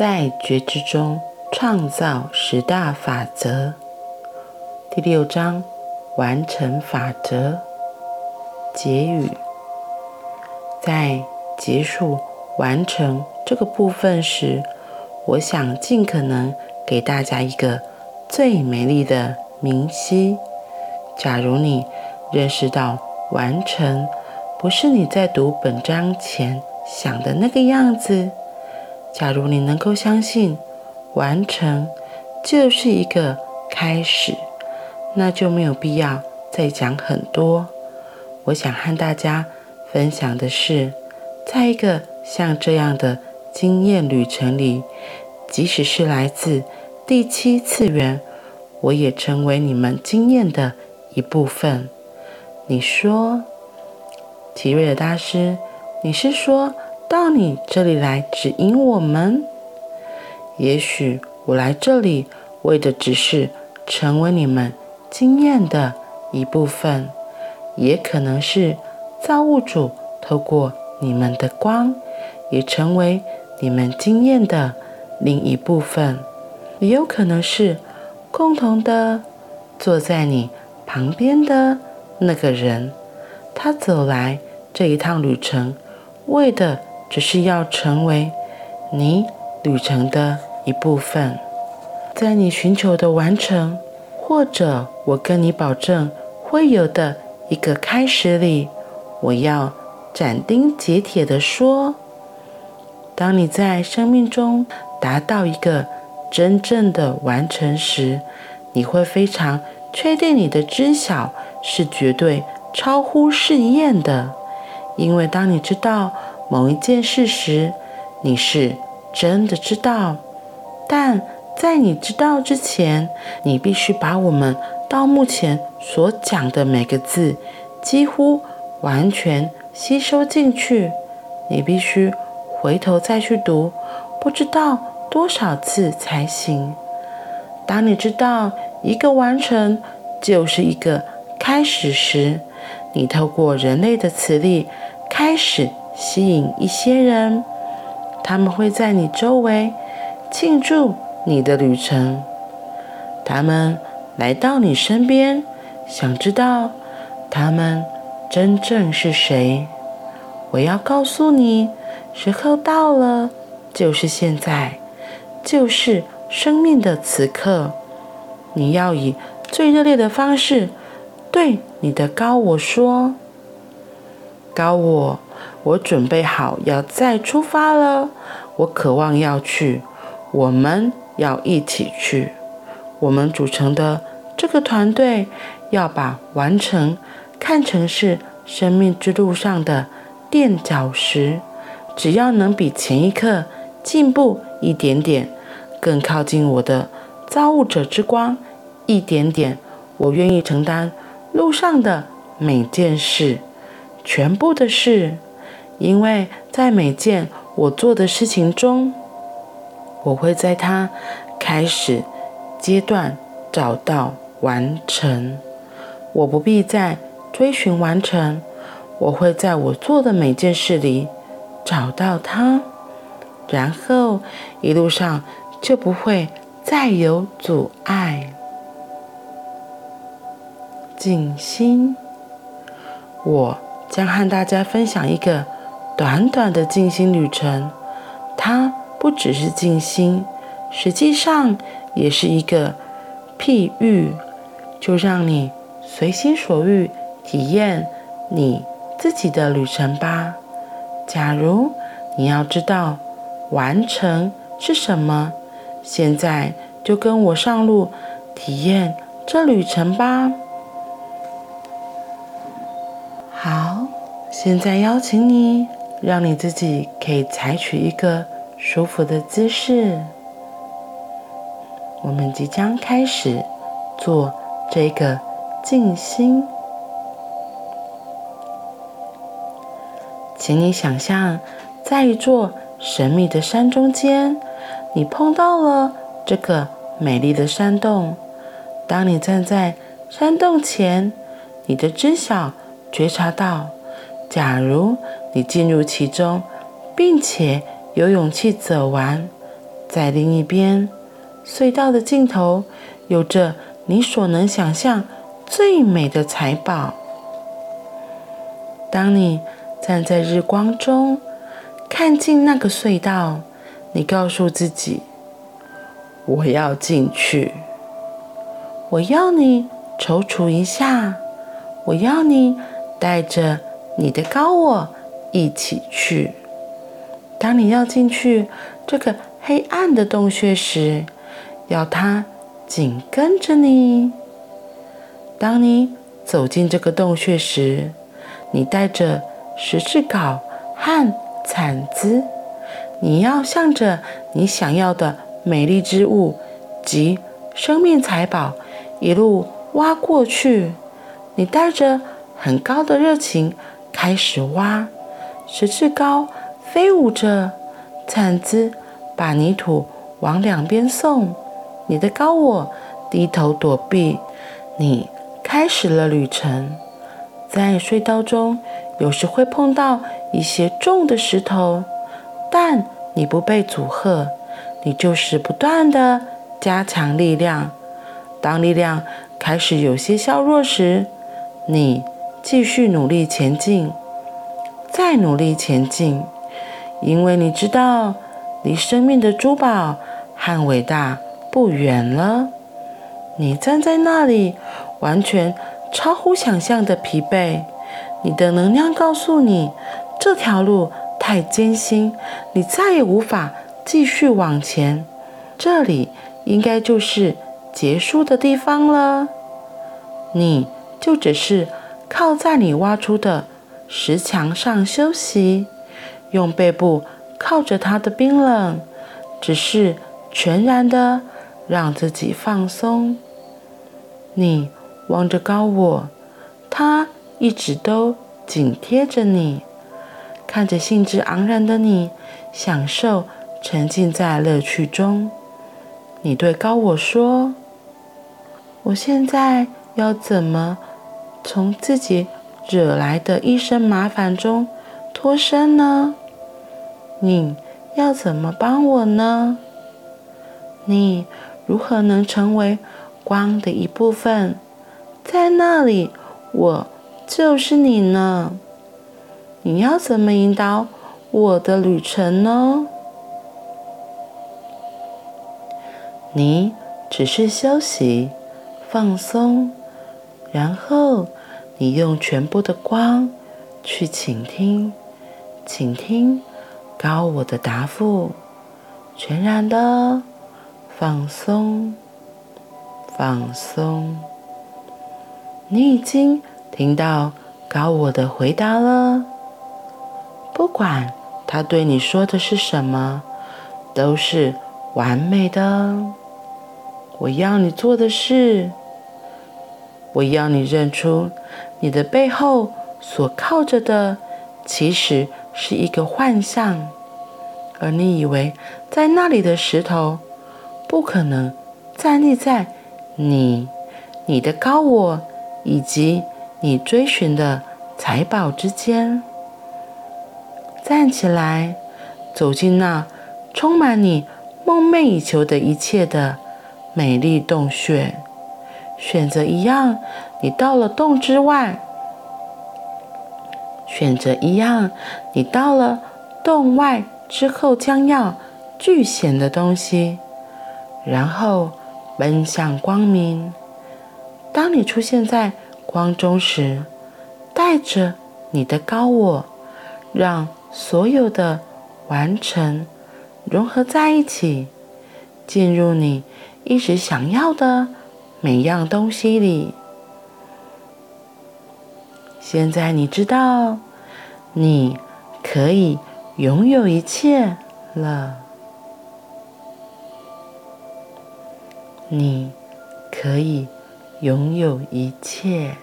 在觉知中创造十大法则。第六章完成法则结语。在结束完成这个部分时，我想尽可能给大家一个最美丽的明晰。假如你认识到完成不是你在读本章前想的那个样子，假如你能够相信完成就是一个开始，那就没有必要再讲很多。我想和大家分享的是，在一个像这样的经验旅程里，即使是来自第七次元，我也成为你们经验的一部分。你说，提瑞尔大师，你是说到你这里来指引我们？也许我来这里为的只是成为你们经验的一部分，也可能是造物主透过你们的光，也成为你们经验的另一部分，也有可能是共同的坐在你旁边的那个人，他走来这一趟旅程，为的只是要成为你旅程的一部分，在你寻求的完成，或者我跟你保证会有的一个开始里，我要斩钉截铁地说：当你在生命中达到一个真正的完成时，你会非常确定你的知晓是绝对超乎试验的，因为当你知道某一件事时，你是真的知道。但在你知道之前，你必须把我们到目前所讲的每个字几乎完全吸收进去。你必须回头再去读，不知道多少次才行。当你知道一个完成就是一个开始时，你透过人类的磁力开始吸引一些人，他们会在你周围庆祝你的旅程。他们来到你身边，想知道他们真正是谁。我要告诉你，时候到了，就是现在，就是。生命的此刻，你要以最热烈的方式对你的高我说：“高我，我准备好要再出发了。我渴望要去，我们要一起去。我们组成的这个团队要把完成看成是生命之路上的垫脚石，只要能比前一刻进步一点点。”更靠近我的造物者之光一点点，我愿意承担路上的每件事，全部的事，因为在每件我做的事情中，我会在它开始阶段找到完成。我不必再追寻完成，我会在我做的每件事里找到它，然后一路上。就不会再有阻碍。静心，我将和大家分享一个短短的静心旅程。它不只是静心，实际上也是一个譬喻。就让你随心所欲体验你自己的旅程吧。假如你要知道完成是什么，现在就跟我上路，体验这旅程吧。好，现在邀请你，让你自己可以采取一个舒服的姿势。我们即将开始做这个静心，请你想象在一座神秘的山中间。你碰到了这个美丽的山洞。当你站在山洞前，你的知晓觉察到，假如你进入其中，并且有勇气走完，在另一边，隧道的尽头有着你所能想象最美的财宝。当你站在日光中，看进那个隧道，你告诉自己：“我要进去。”我要你踌躇一下，我要你带着你的高我一起去。当你要进去这个黑暗的洞穴时，要它紧跟着你。当你走进这个洞穴时，你带着十字镐和铲子，你要向着你想要的美丽之物及生命财宝一路挖过去。你带着很高的热情开始挖，十字高飞舞着，铲子把泥土往两边送。你的高我低头躲避，你开始了旅程。在隧道中，有时会碰到一些重的石头，但你不被阻吓，你就是不断的加强力量。当力量开始有些削弱时，你继续努力前进，再努力前进，因为你知道离生命的珠宝和伟大不远了。你站在那里，完全超乎想象的疲惫。你的能量告诉你，这条路太艰辛，你再也无法继续往前。这里应该就是结束的地方了。你就只是靠在你挖出的石墙上休息，用背部靠着它的冰冷，只是全然的让自己放松。你望着高我，他一直都紧贴着你，看着兴致盎然的你，享受沉浸在乐趣中。你对高我说：“我现在要怎么从自己惹来的一身麻烦中脱身呢？你要怎么帮我呢？你如何能成为光的一部分？在那里，我就是你呢。你要怎么引导我的旅程呢？”你只是休息、放松，然后你用全部的光去倾听，倾听高我的答复，全然的放松，放松。你已经听到高我的回答了，不管他对你说的是什么，都是完美的。我要你做的事，我要你认出你的背后所靠着的，其实是一个幻象，而你以为在那里的石头，不可能站立在你、你的高我以及你追寻的财宝之间。站起来，走进那充满你梦寐以求的一切的。美丽洞穴，选择一样，你到了洞之外；选择一样，你到了洞外之后将要具显的东西，然后奔向光明。当你出现在光中时，带着你的高我，让所有的完成融合在一起，进入你。一直想要的每样东西里，现在你知道，你可以拥有一切了。你可以拥有一切。